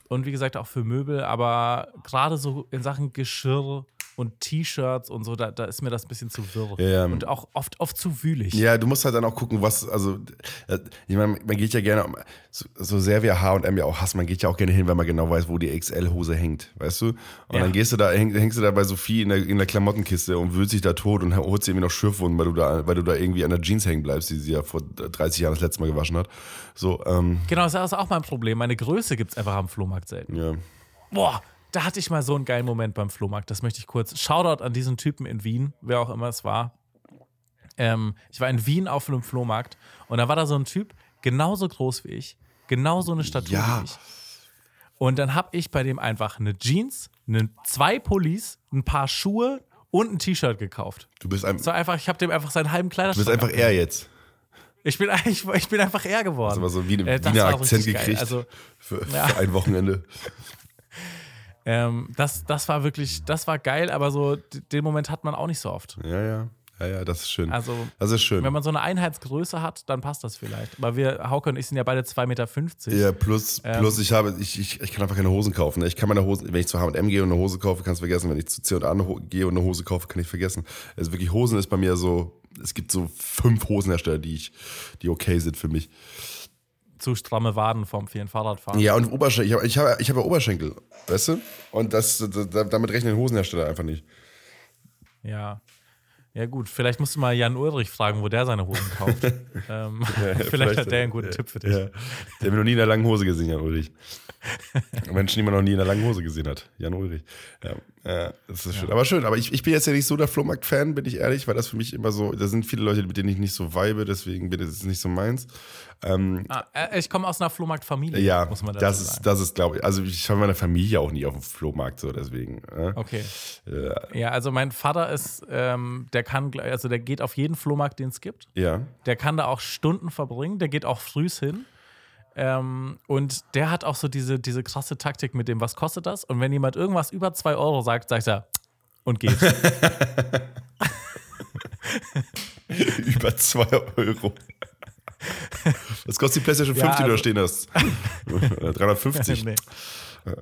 Speaker 2: Und wie gesagt, auch für Möbel, aber gerade so in Sachen Geschirr und T-Shirts und so, da, da ist mir das ein bisschen zu wirr.
Speaker 1: Ja.
Speaker 2: Und auch oft, oft zu wühlig.
Speaker 1: Ja, du musst halt dann auch gucken, was, also, äh, ich meine, man geht ja gerne, so, so sehr wie H&M ja auch hasst, man geht ja auch gerne hin, wenn man genau weiß, wo die XL-Hose hängt, weißt du? Und
Speaker 2: Ja.
Speaker 1: dann gehst du da, häng, hängst du da bei Sophie in der, in der Klamottenkiste und wühlst dich da tot und holst dir irgendwie noch Schürfwunden, weil du da, weil du da irgendwie an der Jeans hängen bleibst, die sie ja vor 30 Jahren das letzte Mal gewaschen hat. So, ähm,
Speaker 2: Genau, das ist auch mein Problem. Meine Größe gibt es einfach am Flohmarkt selten.
Speaker 1: ja.
Speaker 2: Boah, da hatte ich mal so einen geilen Moment beim Flohmarkt. Das möchte ich kurz. Shoutout an diesen Typen in Wien, wer auch immer es war. Ähm, ich war in Wien auf einem Flohmarkt und da war da so ein Typ, genauso groß wie ich, genauso eine Statur
Speaker 1: Ja.
Speaker 2: wie ich. Und dann habe ich bei dem einfach eine Jeans, eine, zwei Pullis, ein paar Schuhe und ein T-Shirt gekauft.
Speaker 1: Du bist, ein,
Speaker 2: einfach, ich habe dem einfach seinen halben
Speaker 1: du
Speaker 2: Kleiderschrank.
Speaker 1: bist einfach er jetzt.
Speaker 2: ich bin eigentlich, ich bin einfach er geworden.
Speaker 1: Hast aber so wie
Speaker 2: Äh, war
Speaker 1: Akzent gekriegt
Speaker 2: Also
Speaker 1: für,
Speaker 2: Ja.
Speaker 1: für ein Wochenende.
Speaker 2: Ähm, das, das war wirklich, das war geil, aber so den Moment hat man auch nicht so oft.
Speaker 1: Ja, ja. Ja, ja, das ist schön.
Speaker 2: Also,
Speaker 1: das ist schön.
Speaker 2: wenn man so eine Einheitsgröße hat, dann passt das vielleicht. Aber wir, Hauke und ich sind ja beide 2,50 Meter.
Speaker 1: Ja, plus,
Speaker 2: Ähm.
Speaker 1: plus ich habe, ich, ich, ich kann einfach keine Hosen kaufen. ne? Ich kann meine Hosen, wenn ich zu H&M gehe und eine Hose kaufe, kannst du vergessen. Wenn ich zu C&A gehe und eine Hose kaufe, kann ich vergessen. Also wirklich Hosen ist bei mir so, es gibt so fünf Hosenhersteller, die ich, die okay sind für mich.
Speaker 2: Zu stramme Waden vom vielen Fahrradfahren.
Speaker 1: Ja, und Oberschenkel, ich habe ich habe, ich habe ja Oberschenkel, weißt du? Und das, da- damit rechnen Hosenhersteller einfach nicht.
Speaker 2: Ja. Ja, gut, vielleicht musst du mal Jan Ulrich fragen, wo der seine Hosen kauft. ähm, vielleicht, hat der einen guten Tipp für dich.
Speaker 1: Ja. Der hat mich noch nie in einer langen Hose gesehen, Jan Ulrich. Menschen, die man noch nie in einer langen Hose gesehen hat. Jan Ulrich. Ja, ja das ist schön. Aber schön, aber ich, ich bin jetzt ja nicht so der Flohmarkt-Fan, bin ich ehrlich, weil das für mich immer so, da sind viele Leute, mit denen ich nicht so vibe, deswegen bin das nicht so meins. Ähm,
Speaker 2: Ah, äh, ich komme aus einer Flohmarktfamilie,
Speaker 1: ja,
Speaker 2: muss man
Speaker 1: das
Speaker 2: sagen.
Speaker 1: ist, das ist, glaube ich, also ich habe meine Familie auch nie auf dem Flohmarkt, so deswegen. äh.
Speaker 2: Okay.
Speaker 1: Ja.
Speaker 2: Ja, also mein Vater ist, ähm, der kann, also der geht auf jeden Flohmarkt, den es gibt.
Speaker 1: ja.
Speaker 2: Der kann da auch Stunden verbringen, der geht auch frühs hin. Ähm, und der hat auch so diese, diese krasse Taktik mit dem, was kostet das? Und wenn jemand irgendwas über 2 Euro sagt, sagt er und geht.
Speaker 1: Über 2 Euro. Was kostet die PlayStation 5,
Speaker 2: Ja,
Speaker 1: die du da
Speaker 2: also-
Speaker 1: stehen hast? Äh, 350.
Speaker 2: Nee.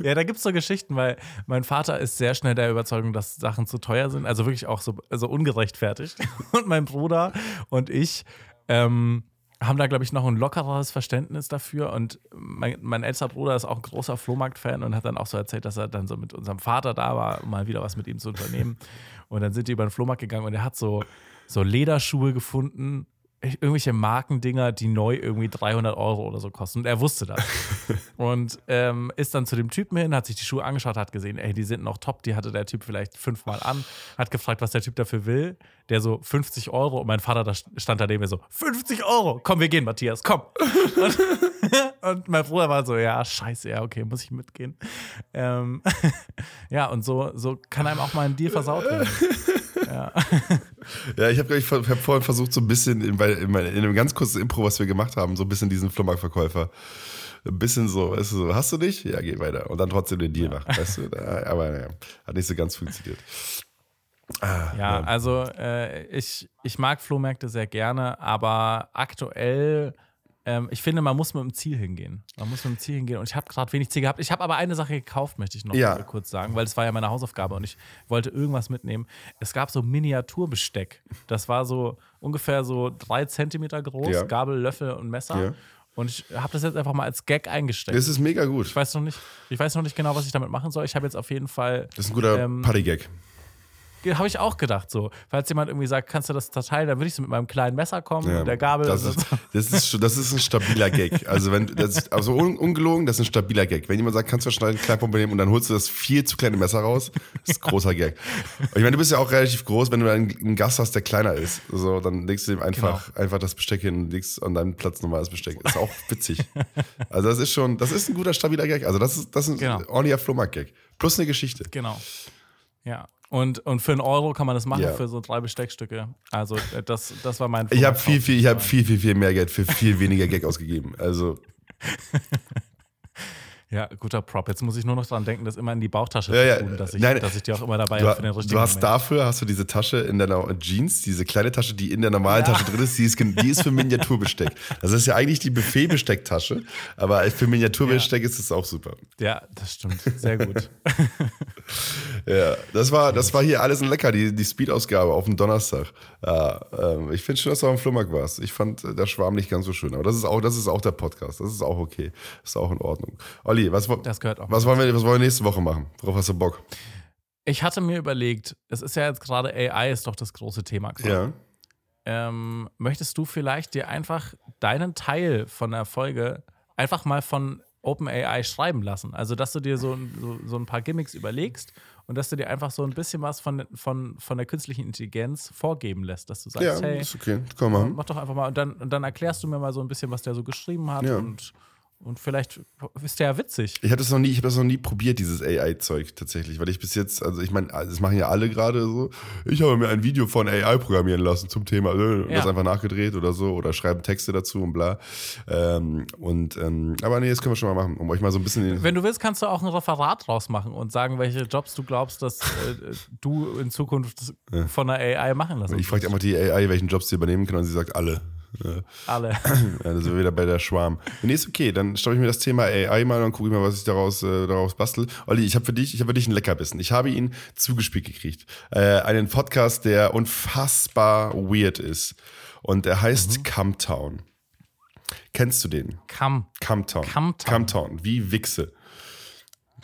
Speaker 2: ja, da gibt es so Geschichten, weil mein Vater ist sehr schnell der Überzeugung, dass Sachen zu teuer sind. Also wirklich auch so, so ungerechtfertigt. Und mein Bruder und ich ähm, haben da, glaube ich, noch ein lockereres Verständnis dafür. Und mein, mein älterer Bruder ist auch ein großer Flohmarkt-Fan und hat dann auch so erzählt, dass er dann so mit unserem Vater da war, um mal wieder was mit ihm zu unternehmen. Und dann sind die über den Flohmarkt gegangen und er hat so, so Lederschuhe gefunden, irgendwelche Markendinger, die neu irgendwie 300 Euro oder so kosten. Und er wusste das. und ähm, ist dann zu dem Typen hin, hat sich die Schuhe angeschaut, hat gesehen, ey, die sind noch top, die hatte der Typ vielleicht fünfmal an, hat gefragt, was der Typ dafür will. Der so 50 Euro und mein Vater da stand daneben mir so, 50 Euro, komm, wir gehen, Matthias, komm. und, und mein Bruder war so, ja, scheiße, ja, okay, muss ich mitgehen. Ähm, ja, und so, so kann einem auch mal ein Deal versaut werden.
Speaker 1: Ja, ich habe ich hab vorhin versucht, so ein bisschen in, in, in einem ganz kurzen Intro, was wir gemacht haben, so ein bisschen diesen Flohmarktverkäufer. Ein bisschen so, weißt du, so, hast du nicht? Ja, geh weiter. Und dann trotzdem den Deal machen, weißt du? Aber naja, hat nicht so ganz funktioniert. Ah,
Speaker 2: Ja, also äh, ich, ich mag Flohmärkte sehr gerne, aber aktuell, ähm, ich finde, man muss mit dem Ziel hingehen. Man muss mit dem Ziel hingehen und ich habe gerade wenig Ziel gehabt. Ich habe aber eine Sache gekauft, möchte ich noch
Speaker 1: Ja.
Speaker 2: kurz sagen, weil es war ja meine Hausaufgabe und ich wollte irgendwas mitnehmen. Es gab so Miniaturbesteck. Das war so ungefähr so drei Zentimeter groß,
Speaker 1: Ja.
Speaker 2: Gabel, Löffel und Messer.
Speaker 1: Ja.
Speaker 2: Und ich habe das jetzt einfach mal als Gag eingesteckt.
Speaker 1: Das ist mega gut.
Speaker 2: ich weiß noch nicht, ich weiß noch nicht genau, was ich damit machen soll. Ich habe jetzt auf jeden Fall
Speaker 1: Das ist ein guter
Speaker 2: Ähm,
Speaker 1: Partygag.
Speaker 2: Habe ich auch gedacht so. Falls jemand irgendwie sagt, kannst du das zerteilen, dann würde ich so mit meinem kleinen Messer kommen,
Speaker 1: Ja,
Speaker 2: und der Gabel.
Speaker 1: Das ist, das, ist, schon- das ist ein stabiler Gag. Also, wenn, das also un, ungelogen, das ist ein stabiler Gag. Wenn jemand sagt, kannst du schneiden, Kleinpumpe nehmen und dann holst du das viel zu kleine Messer raus, das ist ein großer Gag. Und ich meine, du bist ja auch relativ groß, wenn du einen, Gast hast, der kleiner ist. So, dann legst du ihm einfach,
Speaker 2: Genau.
Speaker 1: einfach das Besteck hin und legst an deinen Platz normales Besteck. Ist auch witzig. Also, das ist schon, das ist ein guter, stabiler Gag. Also, das ist, das ist ein
Speaker 2: Genau.
Speaker 1: ordentlicher Flohmarkt-Gag. Plus eine Geschichte.
Speaker 2: Genau. Ja. Und, und für einen Euro kann man das machen,
Speaker 1: Ja.
Speaker 2: für so drei Besteckstücke. Also äh, das, das war mein
Speaker 1: Ich habe viel, viel, ich habe viel, viel, viel mehr Geld für viel weniger Gag ausgegeben. Also,
Speaker 2: Ja, guter Prop. Jetzt muss ich nur noch dran denken, das immer in die Bauchtasche
Speaker 1: Ja, ja.
Speaker 2: zu tun, dass ich,
Speaker 1: Nein,
Speaker 2: dass ich die auch immer dabei
Speaker 1: Du,
Speaker 2: habe für den richtigen
Speaker 1: du hast
Speaker 2: Moment.
Speaker 1: dafür hast du diese Tasche in deiner Jeans, diese kleine Tasche, die in der normalen
Speaker 2: Ja.
Speaker 1: Tasche drin ist, die ist, die ist für Miniaturbesteck. Das ist ja eigentlich die Buffet-Bestecktasche, aber für Miniaturbesteck ist es auch super.
Speaker 2: Ja, das stimmt. Sehr gut.
Speaker 1: Ja, das war, das war hier alles ein Lecker, die, die Speed-Ausgabe auf dem Donnerstag. Ja, ähm, ich finde schon, dass du am Flohmarkt warst. Ich fand äh, der Schwarm nicht ganz so schön, aber das ist auch, das ist auch der Podcast. Das ist auch okay. Das ist auch in Ordnung. Olli, was, wo-
Speaker 2: Das gehört auch.
Speaker 1: was, wollen wir, was wollen wir nächste Woche machen? Worauf hast du Bock?
Speaker 2: Ich hatte mir überlegt, es ist ja jetzt gerade AI ist doch das große Thema.
Speaker 1: Ja.
Speaker 2: ähm, möchtest du vielleicht dir einfach deinen Teil von der Folge einfach mal von OpenAI schreiben lassen? Also, dass du dir so, so, so ein paar Gimmicks überlegst und dass du dir einfach so ein bisschen was von, von, von der künstlichen Intelligenz vorgeben lässt, dass du sagst,
Speaker 1: Ja,
Speaker 2: hey,
Speaker 1: ist okay. Komm mal.
Speaker 2: mach doch einfach mal und dann, und dann erklärst du mir mal so ein bisschen, was der so geschrieben hat
Speaker 1: Ja.
Speaker 2: und, und vielleicht ist der ja witzig.
Speaker 1: Ich habe das noch nie, ich habe das noch nie probiert, dieses AI-Zeug tatsächlich, weil ich bis jetzt, also ich meine, das machen ja alle gerade so. Ich habe mir ein Video von AI programmieren lassen zum Thema, äh, und
Speaker 2: Ja.
Speaker 1: das einfach nachgedreht oder so oder schreiben Texte dazu und bla. Ähm, und ähm, aber nee, das können wir schon mal machen, um euch mal so ein bisschen
Speaker 2: Wenn du willst, kannst du auch ein Referat draus machen und sagen, welche Jobs du glaubst, dass äh, du in Zukunft von der AI machen lassen
Speaker 1: Ich frage einfach die AI, welchen Jobs sie übernehmen kann und sie sagt alle. Ja,
Speaker 2: Alle.
Speaker 1: Ja, da sind wir wieder bei der Schwarm. Nee, ist okay, dann stoppe ich mir das Thema AI mal und gucke ich mal, was ich daraus, äh, daraus bastel. Olli, ich habe für dich, ich habe für dich einen Leckerbissen. Ich habe ihn zugespielt gekriegt. Äh, einen Podcast, der unfassbar weird ist. Und der heißt Camtown. Kennst du den?
Speaker 2: Kam.
Speaker 1: Camtown.
Speaker 2: Camtown.
Speaker 1: Camtown, wie Wichse.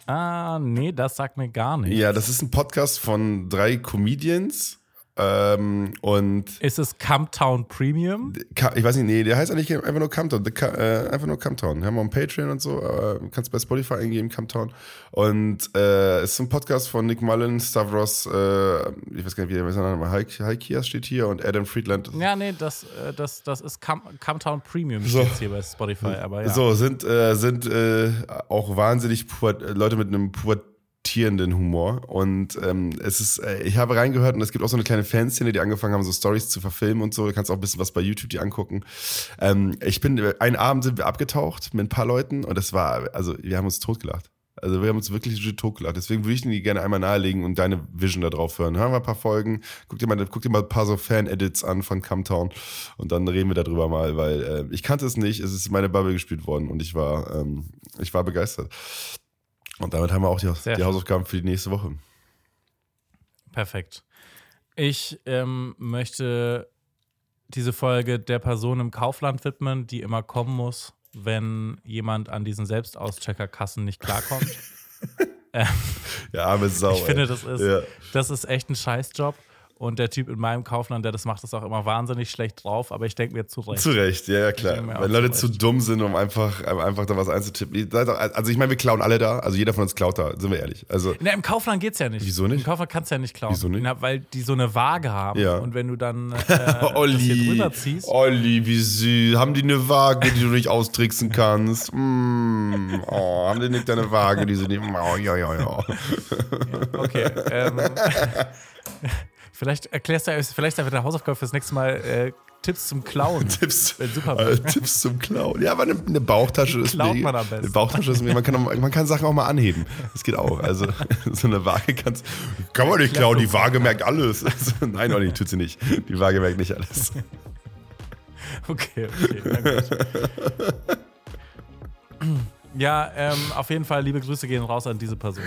Speaker 2: Ah, nee, das sagt mir gar nicht.
Speaker 1: Ja, das ist ein Podcast von drei Comedians. Ähm, und
Speaker 2: Ist es Camptown Premium?
Speaker 1: Ich weiß nicht, nee, der heißt eigentlich einfach nur Camptown. Äh, einfach nur Camptown. Haben wir einen Patreon und so, äh, kannst bei Spotify eingeben, Camptown. Und äh, es ist ein Podcast von Nick Mullen, Stavros, äh, ich weiß gar nicht, wie der ist, Heik, Heik Kias steht hier und Adam Friedland.
Speaker 2: Ja, nee, das, äh, das, das ist Cam Camptown Premium
Speaker 1: So.
Speaker 2: hier bei Spotify, aber ja.
Speaker 1: So, sind, äh, sind äh, auch wahnsinnig Leute mit einem pubertierenden Humor. Und ähm, es ist, äh, ich habe reingehört und es gibt auch so eine kleine Fanszene, die angefangen haben, so Stories zu verfilmen und so. Du kannst auch ein bisschen was bei YouTube dir angucken. Ähm, ich bin, einen Abend sind wir abgetaucht mit ein paar Leuten und das war, also wir haben uns totgelacht. Also wir haben uns wirklich totgelacht. Deswegen würde ich dir gerne einmal nahelegen und deine Vision da drauf hören. Hören wir ein paar Folgen, guck dir mal, guck dir mal ein paar so Fan-Edits an von Camtown und dann reden wir darüber mal, weil äh, ich kannte es nicht, es ist in meine Bubble gespielt worden und ich war, ähm, ich war begeistert. Und damit haben wir auch die, die. Hausaufgaben für die nächste Woche.
Speaker 2: Perfekt. Ich ähm, möchte diese Folge der Person im Kaufland widmen, die immer kommen muss, wenn jemand an diesen Selbstauscheckerkassen nicht klarkommt. ähm,
Speaker 1: Ja, arme Sau.
Speaker 2: ich
Speaker 1: ey.
Speaker 2: finde, das ist,
Speaker 1: Ja.
Speaker 2: das ist echt ein Scheißjob. Und der Typ in meinem Kaufland, der das macht, ist auch immer wahnsinnig schlecht drauf, aber ich denke mir zu Recht.
Speaker 1: Zu Recht, ja, ja klar. Wenn Leute
Speaker 2: zu
Speaker 1: zu dumm sind, um einfach, einfach da was einzutippen. Also ich meine, wir klauen alle da, also jeder von uns klaut da, sind wir ehrlich. Also
Speaker 2: Na, Im Kaufland geht's ja nicht.
Speaker 1: Wieso nicht?
Speaker 2: Im Kaufland kannst du ja nicht klauen.
Speaker 1: Wieso nicht?
Speaker 2: Na, weil die so eine Waage haben.
Speaker 1: Ja.
Speaker 2: Und wenn du dann äh, das hier
Speaker 1: Olli,
Speaker 2: drüber ziehst.
Speaker 1: Olli, wie süß. Haben die eine Waage, die du nicht austricksen kannst? Mm, oh, haben die nicht deine Waage, die sie nicht. Oh, ja, ja, ja.
Speaker 2: Okay. ähm, vielleicht erklärst du, vielleicht einfach der Hausaufgabe fürs nächste Mal äh, Tipps zum Klauen.
Speaker 1: Tipps, äh, Tipps zum Klauen. Ja, aber eine, eine Bauchtasche ist
Speaker 2: klaut man am besten?
Speaker 1: Eine Bauchtasche ist mega. Man kann, auch- man kann Sachen auch mal anheben. Das geht auch. Also so eine Waage kannst kann man nicht klauen. Die Waage merkt alles. Also, nein, Olli, tut sie nicht. Die Waage merkt nicht alles.
Speaker 2: Okay, okay. Gut. Ja, ähm, auf jeden Fall liebe Grüße gehen raus an diese Person.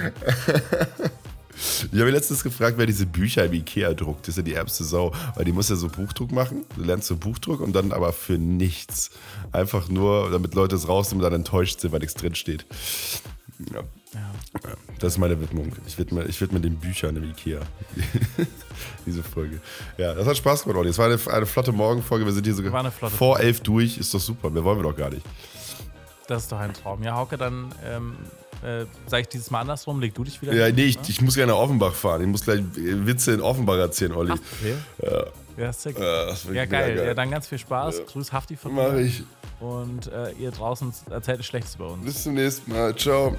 Speaker 1: Ich habe letztens gefragt, wer diese Bücher im Ikea druckt. Das ist ja die ärmste Sau. Weil die muss ja so Buchdruck machen. Du lernst so Buchdruck und dann aber für nichts. Einfach nur, damit Leute es rausnehmen und dann enttäuscht sind, weil nichts drinsteht. Ja. Ja, Das ist meine Widmung. Ich widme, ich widme den Büchern im Ikea. Diese Folge. Ja, das hat Spaß gemacht, Olli. Es war eine, eine flotte Morgenfolge. Wir sind hier sogar vor elf durch. Ist doch super. Mehr wollen wir doch gar nicht.
Speaker 2: Das ist doch ein Traum. Ja, Hauke, dann ähm, äh, sage ich dieses Mal andersrum, leg du dich wieder.
Speaker 1: Ja,
Speaker 2: hin,
Speaker 1: nee, ich,
Speaker 2: ne?
Speaker 1: ich muss gerne nach Offenbach fahren. Ich muss gleich Witze in Offenbach erzählen, Olli.
Speaker 2: Haftbefehl? Ja, sick.
Speaker 1: Ja, das
Speaker 2: Ja,
Speaker 1: mega
Speaker 2: geil. Ja, dann ganz viel Spaß. Grüß Hafti von
Speaker 1: Mach
Speaker 2: mir.
Speaker 1: ich.
Speaker 2: Und äh, ihr draußen erzählt Schlechtes über uns.
Speaker 1: Bis zum nächsten Mal. Ciao.